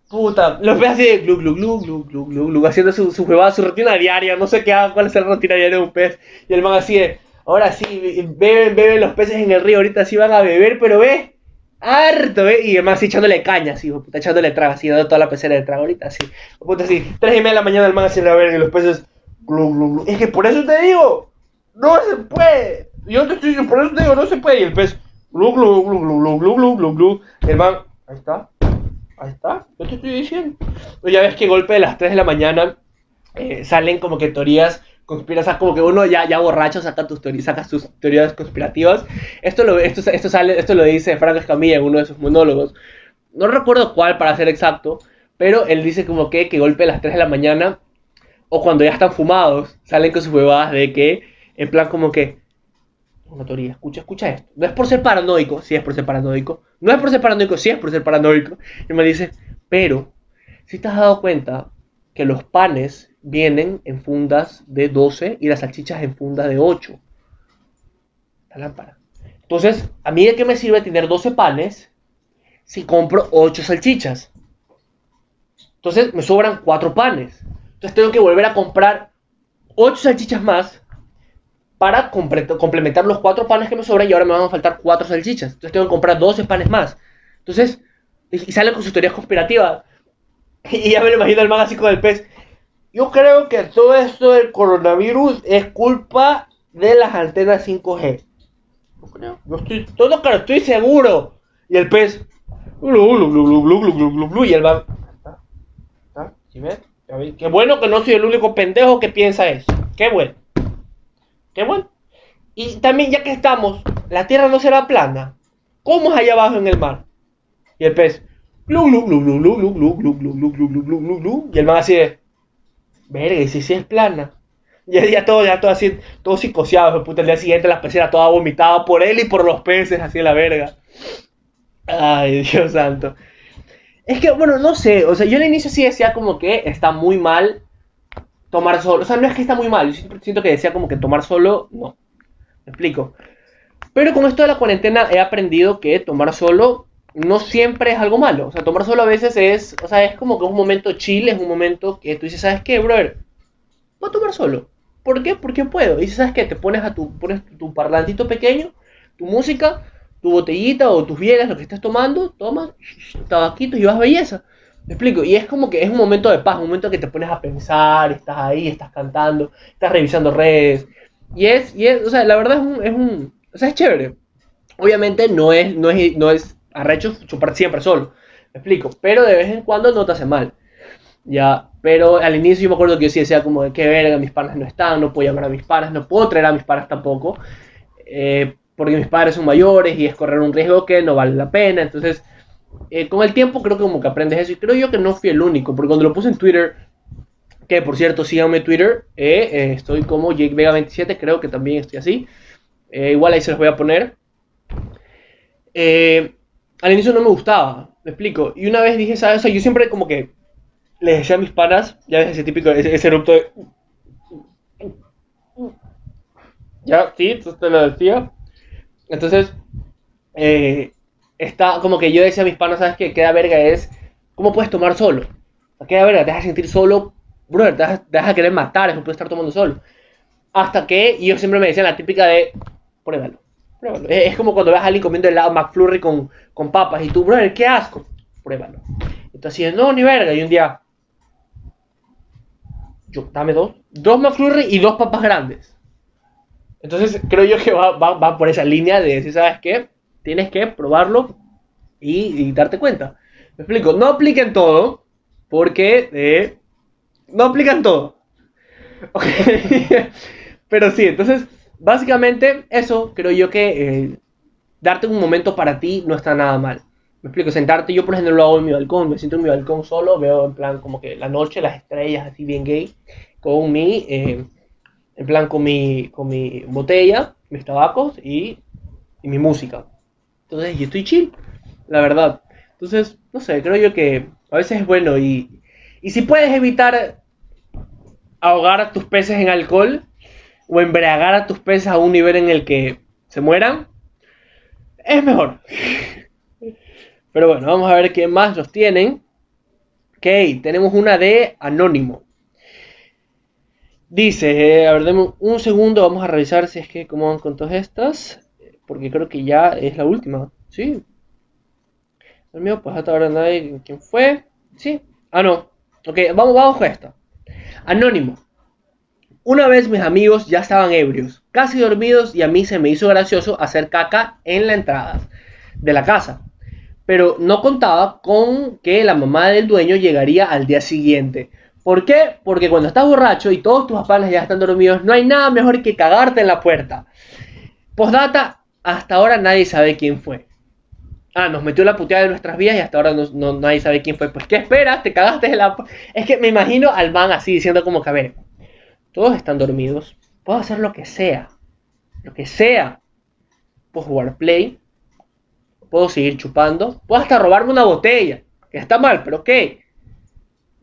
puta, los peces así de glu, glu, glu, glu, glu, glu, glu haciendo su, su su rutina diaria, no sé qué haga, cuál es la rutina diaria de un pez, y el man así de, ahora sí, beben, beben los peces en el río, ahorita sí van a beber, pero ve, harto, ¿eh? Y además echándole caña, así, puta, echándole trago, así, dando toda la pecera de trago ahorita, así. Puta, así, tres y media de la mañana el man así, a ver, y los peces, glu, glu, glu. Es que por eso te digo, no se puede. Yo te estoy diciendo, por eso te digo, no se puede. Y el pez, glu, glu, glu, glu, glu, glu, glu, glu. El man, ahí está, ahí está, yo te estoy diciendo. Ya ves que golpe de las 3 de la mañana eh, salen como que teorías conspirasas, como que uno ya, ya borracho saca, tus teorías, saca sus teorías conspirativas. Esto lo, esto, esto, sale, esto lo dice Frank Escamilla en uno de sus monólogos. No recuerdo cuál para ser exacto, pero él dice como que, que golpe a las 3 de la mañana o cuando ya están fumados, salen con sus huevadas de que, en plan como que, una teoría, escucha, escucha esto. No es por ser paranoico, sí es por ser paranoico. No es por ser paranoico, sí es por ser paranoico. Y me dice, pero, si te has dado cuenta que los panes vienen en fundas de 12 y las salchichas en fundas de 8. La lámpara. Entonces, ¿a mí de qué me sirve tener 12 panes si compro 8 salchichas? Entonces, me sobran 4 panes. Entonces, tengo que volver a comprar 8 salchichas más para complementar los 4 panes que me sobran y ahora me van a faltar 4 salchichas. Entonces tengo que comprar 12 panes más. Entonces, y salen con sus teorías conspirativas. Y ya me lo imagino el man así con el pez. Yo creo que todo esto del coronavirus es culpa de las antenas 5G. Yo creo. Yo estoy, todo claro, estoy seguro. Y el pez. Y el man. ¿Sí ves? Qué bueno que no soy el único pendejo que piensa eso. Qué bueno. Qué bueno. Y también, ya que estamos, la tierra no será plana. ¿Cómo es allá abajo en el mar? Y el pez. Y el man así de. Verga, y si sí es plana. Y el día todo, ya todo así, todo psicoseado, puta, el día siguiente la pecera toda vomitada por él y por los peces, así la verga. Ay, Dios santo. Es que, bueno, no sé, o sea, yo al inicio sí decía como que está muy mal tomar solo. O sea, no es que está muy mal, yo siento que decía como que tomar solo, no. Me explico. Pero con esto de la cuarentena he aprendido que tomar solo no siempre es algo malo. O sea, tomar solo a veces es, o sea, es como que un momento chill, es un momento que tú dices, ¿sabes qué, brother? Voy a tomar solo. ¿Por qué? Porque puedo. Y ¿sabes qué? Te pones a tu, pones tu parlantito pequeño, tu música, tu botellita o tus bienes, lo que estés tomando, tomas tabaquito y vas belleza. ¿Me explico? Y es como que es un momento de paz, un momento que te pones a pensar, estás ahí, estás cantando, estás revisando redes. Y es, y es o sea, la verdad es un, es un, o sea, es chévere. Obviamente no es, no es, no es arrecho chupar siempre solo. Me explico. Pero de vez en cuando no te hace mal. Ya, pero al inicio yo me acuerdo que yo sí decía como de qué verga, mis panas no están, no puedo llamar a mis panas, no puedo traer a mis panas tampoco. Eh, porque mis padres son mayores y es correr un riesgo que no vale la pena. Entonces, eh, con el tiempo creo que como que aprendes eso. Y creo yo que no fui el único, porque cuando lo puse en Twitter, que por cierto, síganme en Twitter, eh, estoy como JakeVega27, creo que también estoy así. igual ahí se los voy a poner. Al inicio no me gustaba, me explico. Y una vez dije, ¿sabes? O sea, yo siempre como que les decía a mis panas, ya ves ese típico, ese, ese erupto de... Ya, sí, te lo decía. Entonces, eh, está como que yo decía a mis panas, ¿sabes qué? Queda verga es, ¿cómo puedes tomar solo? Queda verga, te deja sentir solo, brother, te deja, querer matar, eso puedes estar tomando solo. Hasta que yo siempre me decía la típica de, pruébalo, Es, como cuando ves a alguien comiendo helado McFlurry con, con papas y tú, brother, qué asco, pruébalo. Entonces, no, ni verga, y un día, yo, dame dos, dos McFlurry y dos papas grandes. Entonces creo yo que va, por esa línea de decir, ¿sabes qué? Tienes que probarlo y, darte cuenta. Me explico, no apliquen todo, porque eh, no aplican todo. [LAUGHS] Pero sí, entonces, básicamente eso creo yo que eh, darte un momento para ti no está nada mal. Me explico, sentarte, yo por ejemplo lo hago en mi balcón, me siento en mi balcón solo, veo en plan como que la noche, las estrellas así bien gay, con mi... Eh, en plan con mi, con mi botella, mis tabacos y, mi música. Entonces, yo estoy chill, la verdad. Entonces, no sé, creo yo que a veces es bueno y, y si puedes evitar ahogar a tus peces en alcohol o embriagar a tus peces a un nivel en el que se mueran, es mejor. [LAUGHS] Pero bueno, vamos a ver qué más nos tienen. Ok, tenemos una de Anónimo. Dice, eh, a ver, deme un segundo, vamos a revisar si es que cómo van con todas estas, porque creo que ya es la última, ¿sí? El pues hasta ahora nadie, ¿quién fue? ¿Sí? Ah, no. Ok, vamos, vamos con esta. Anónimo. Una vez mis amigos ya estaban ebrios, casi dormidos, y a mí se me hizo gracioso hacer caca en la entrada de la casa. Pero no contaba con que la mamá del dueño llegaría al día siguiente ¿Por qué? Porque cuando estás borracho y todos tus papás ya están dormidos, no hay nada mejor que cagarte en la puerta. Postdata, hasta ahora nadie sabe quién fue. Ah, nos metió la puteada de nuestras vidas y hasta ahora no, nadie sabe quién fue. Pues, ¿qué esperas? Te cagaste en la... Es que me imagino al man así diciendo como que, a ver, todos están dormidos, puedo hacer lo que sea. Lo que sea. Puedo jugar play, puedo seguir chupando, puedo hasta robarme una botella, que está mal, pero ¿qué?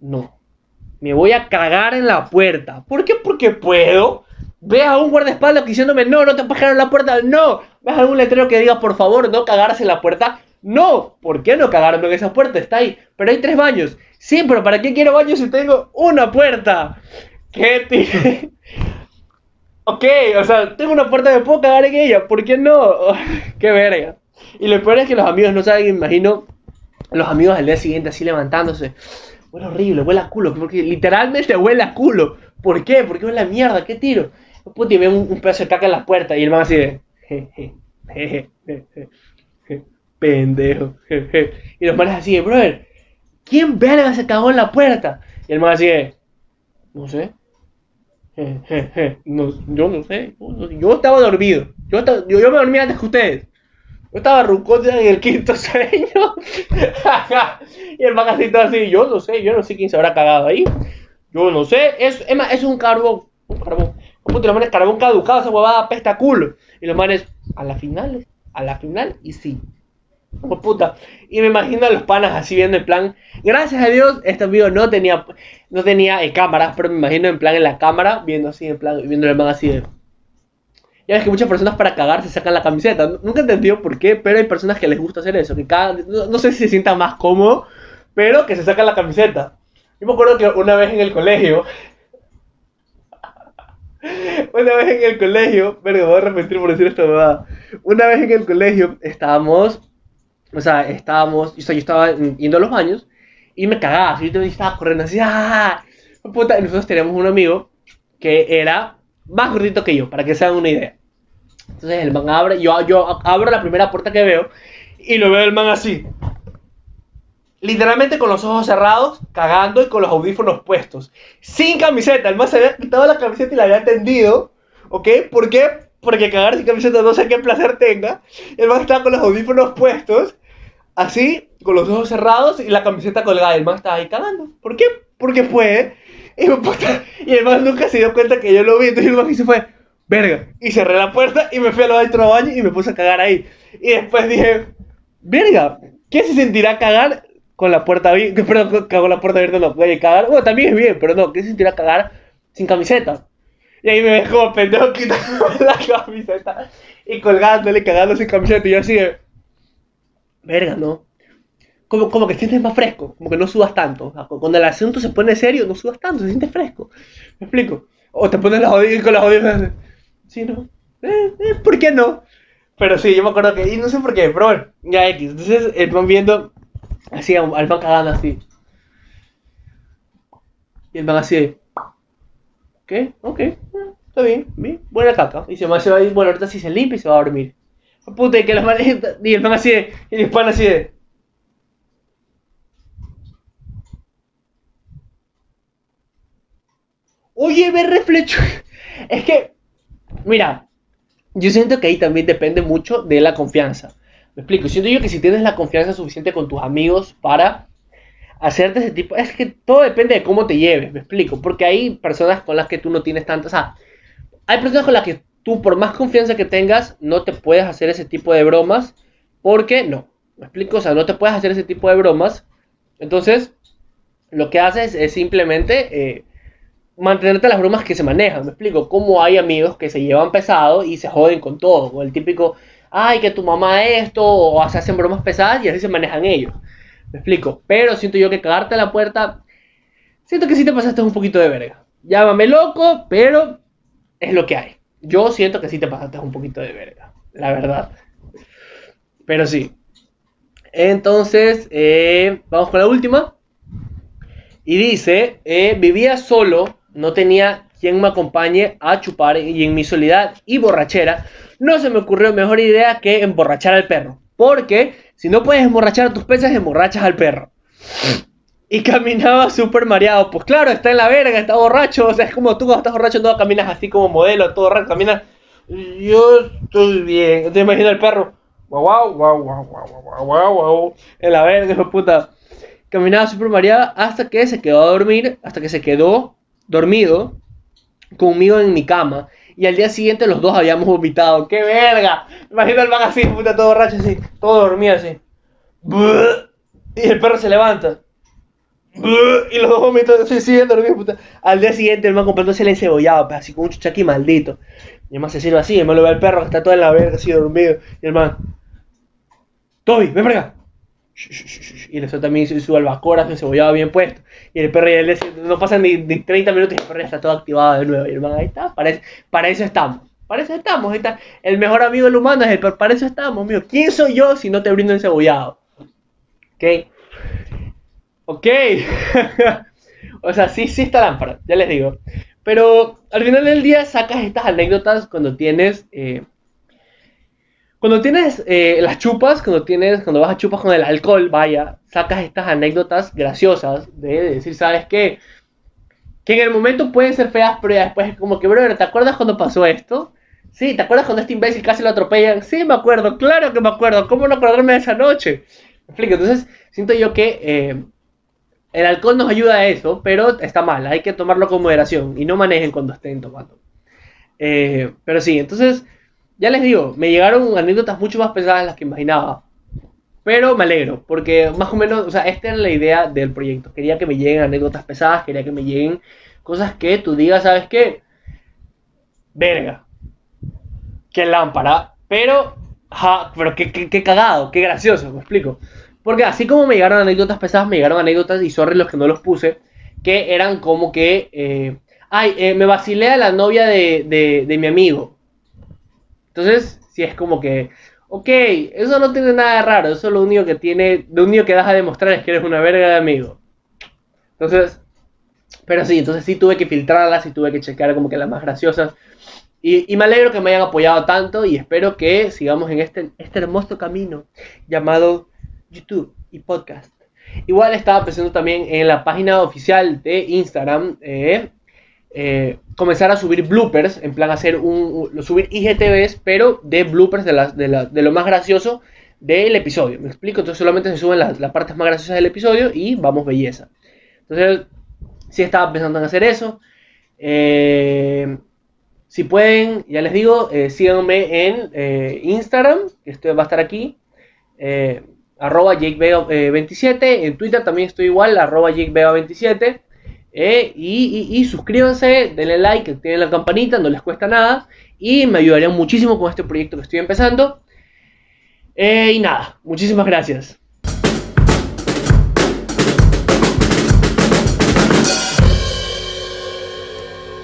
No me voy a cagar en la puerta. ¿Por qué? Porque puedo. Ve a un guardaespaldas diciéndome, no, no te puedes cagar la puerta, no. ¿Ves algún letrero que diga, por favor, no cagarse en la puerta? No, ¿por qué no cagarme en esa puerta? Está ahí, pero hay tres baños. Sí, pero ¿para qué quiero baños si tengo una puerta? ¿Qué tío? ok, o sea, tengo una puerta, me puedo cagar en ella, ¿por qué no? [LAUGHS] qué verga. Y lo peor es que los amigos no saben, imagino, los amigos al día siguiente así levantándose. Huele horrible, huele a culo, porque literalmente huele a culo. ¿Por qué? Porque huele a mierda, ¿qué tiro? Puta, y un, pedazo de caca en la puerta y el man así de... pendejo. y los manes así de, brother, ¿quién verga se cagó en la puerta? Y el man así de, no sé. [LAUGHS] No, yo no sé. Yo estaba dormido. Yo, estaba, yo, yo me dormí antes que ustedes. Yo estaba rucote en el quinto [LAUGHS] sueño. [LAUGHS] y el magacito así, yo no sé, yo no sé quién se habrá cagado ahí. Yo no sé. Es, es, más, es un carbón. Un carbón. Puta, los manes carbón caducado, esa huevada pesta culo. Y los manes, a la final, a la final, y sí. Como puta. Y me imagino a los panas así viendo en plan. Gracias a Dios, este video no tenía, no tenía eh, cámaras, pero me imagino en plan en la cámara, viendo así, en plan, viendo el man así de. Ya ves que muchas personas para cagar se sacan la camiseta. Nunca he entendido por qué, pero hay personas que les gusta hacer eso. Que cada, no, sé si se sienta más cómodo, pero que se sacan la camiseta. Yo me acuerdo que una vez en el colegio. [LAUGHS] una vez en el colegio. Pero voy a repetir por decir esto, ¿verdad? Una vez en el colegio estábamos. O sea, estábamos. Yo estaba yendo a los baños y me cagaba. Yo estaba corriendo así. ¡Ah! Nosotros teníamos un amigo que era más gordito que yo, para que se hagan una idea. Entonces el man abre, yo, yo abro la primera puerta que veo y lo veo el man así. Literalmente con los ojos cerrados, cagando y con los audífonos puestos. Sin camiseta. El man se había quitado la camiseta y la había tendido. ¿Ok? ¿Por qué? Porque cagar sin camiseta no sé qué placer tenga. El man estaba con los audífonos puestos. Así, con los ojos cerrados y la camiseta colgada. El man estaba ahí cagando. ¿Por qué? Porque fue y, el man nunca se dio cuenta que yo lo vi. Entonces el man se fue, verga. Y cerré la puerta y me fui al otro baño y me puse a cagar ahí. Y después dije, verga, ¿qué se sentirá cagar con la puerta abierta? Perdón, con la puerta abierta no puede cagar. Bueno, también es bien, pero no, ¿qué se sentirá cagar sin camiseta? Y ahí me dejó pendejo quitando [LAUGHS] la camiseta y colgándole, cagando sin camiseta. Y yo así verga, ¿no? como, como que sientes más fresco, como que no sudas tanto. Cuando el asunto se pone serio, no sudas tanto, se siente fresco. ¿Me explico? O te pones las jodidas con las jodidas. Sí, ¿no? Eh, eh, ¿Por qué no? Pero sí, yo me acuerdo que. Y no sé por qué, pero bueno, ya X. Entonces el man viendo así al man cagando así. Y el man así ¿Qué? Ok, eh, está bien, bien, buena caca. Y se, va a ir, bueno, ahorita sí se limpia y se va a dormir. Puta, que las manes. Y el man así de. Y el pan así de. Oye, me reflejo. [LAUGHS] Es que, mira, yo siento que ahí también depende mucho de la confianza. Me explico. Siento yo que si tienes la confianza suficiente con tus amigos para hacerte ese tipo. Es que todo depende de cómo te lleves, me explico. Porque hay personas con las que tú no tienes tanto. O sea, hay personas con las que tú, por más confianza que tengas, no te puedes hacer ese tipo de bromas. Porque no. Me explico. O sea, no te puedes hacer ese tipo de bromas. Entonces, lo que haces es simplemente. Eh, mantenerte las bromas que se manejan. Me explico, cómo hay amigos que se llevan pesado y se joden con todo. Con el típico, ay, que tu mamá esto, o se hacen bromas pesadas y así se manejan ellos. Me explico, pero siento yo que cagarte a la puerta, siento que sí te pasaste un poquito de verga. Llámame loco, pero es lo que hay. Yo siento que sí te pasaste un poquito de verga, la verdad. Pero sí. Entonces, eh, vamos con la última. Y dice, eh, vivía solo no tenía quien me acompañe a chupar y en mi soledad y borrachera no se me ocurrió mejor idea que emborrachar al perro. Porque si no puedes emborrachar a tus peces, emborrachas al perro. Y caminaba súper mareado. Pues claro, está en la verga, está borracho. O sea, es como tú cuando estás borracho no caminas así como modelo, todo raro, caminas. Yo estoy bien. Te imaginas el perro. Guau, guau, guau, guau, guau, guau, guau, En la verga, puta. Caminaba súper mareado hasta que se quedó a dormir, hasta que se quedó dormido conmigo en mi cama. Y al día siguiente los dos habíamos vomitado. ¡Qué verga! Imagina el man así, puta, todo borracho así, todo dormido así. Y el perro se levanta. Y los dos siguen dormidos, puta. Al día siguiente el man comprándose el encebollado, pues, así con un chuchaqui maldito. Y el man se sirve así, el man lo ve al perro que está todo en la verga así dormido. Y el man, Toby, ven para acá. Y el otro también su albacora, su cebollado bien puesto. Y el perro ya le no pasan ni, 30 minutos y el perro ya está todo activado de nuevo. Y el ahí está, para eso, estamos. Para eso estamos. Ahí está. El mejor amigo del humano es el perro. Para eso estamos, mío. ¿Quién soy yo si no te brindo cebollado? ¿Ok? Ok. [LAUGHS] o sea, sí, sí está lámpara, ya les digo. Pero al final del día sacas estas anécdotas cuando tienes... Eh, cuando tienes eh, las chupas, cuando tienes, cuando vas a chupas con el alcohol, vaya, sacas estas anécdotas graciosas de, decir, ¿sabes qué? Que en el momento pueden ser feas, pero después es como que, brother, ¿te acuerdas cuando pasó esto? Sí, ¿te acuerdas cuando este imbécil casi lo atropellan? Sí, me acuerdo, claro que me acuerdo. ¿Cómo no acordarme de esa noche? Me explico, entonces siento yo que eh, el alcohol nos ayuda a eso, pero está mal, hay que tomarlo con moderación y no manejen cuando estén tomando. Eh, pero sí, entonces ya les digo, me llegaron anécdotas mucho más pesadas de las que imaginaba. Pero me alegro, porque más o menos, o sea, esta era la idea del proyecto. Quería que me lleguen anécdotas pesadas, quería que me lleguen cosas que tú digas, ¿sabes qué? Verga. Qué lámpara. Pero, ja, pero qué, qué, cagado, qué gracioso, me explico. Porque así como me llegaron anécdotas pesadas, me llegaron anécdotas, y sorry los que no los puse, que eran como que, eh, ay, eh, me vacilé a la novia de, de mi amigo. Entonces, si es como que, ok, eso no tiene nada de raro, eso lo único que tiene, lo único que das a demostrar es que eres una verga de amigo. Entonces, pero sí, entonces sí tuve que filtrarlas y tuve que checar como que las más graciosas. Y, me alegro que me hayan apoyado tanto y espero que sigamos en este, este hermoso camino llamado YouTube y podcast. Igual estaba pensando también en la página oficial de Instagram, eh, eh, comenzar a subir bloopers, en plan hacer un, subir IGTVs, pero de bloopers de, de, lo más gracioso del episodio. ¿Me explico? Entonces solamente se suben las, partes más graciosas del episodio y vamos belleza. Entonces, si estaba pensando en hacer eso. Eh, si pueden, ya les digo, síganme en Instagram, que esto va a estar aquí, arroba jakebeo27, en Twitter también estoy igual, arroba jakebeo27. Eh, y, suscríbanse, denle like, activen la campanita, no les cuesta nada. Y me ayudarían muchísimo con este proyecto que estoy empezando. Eh, y nada, muchísimas gracias.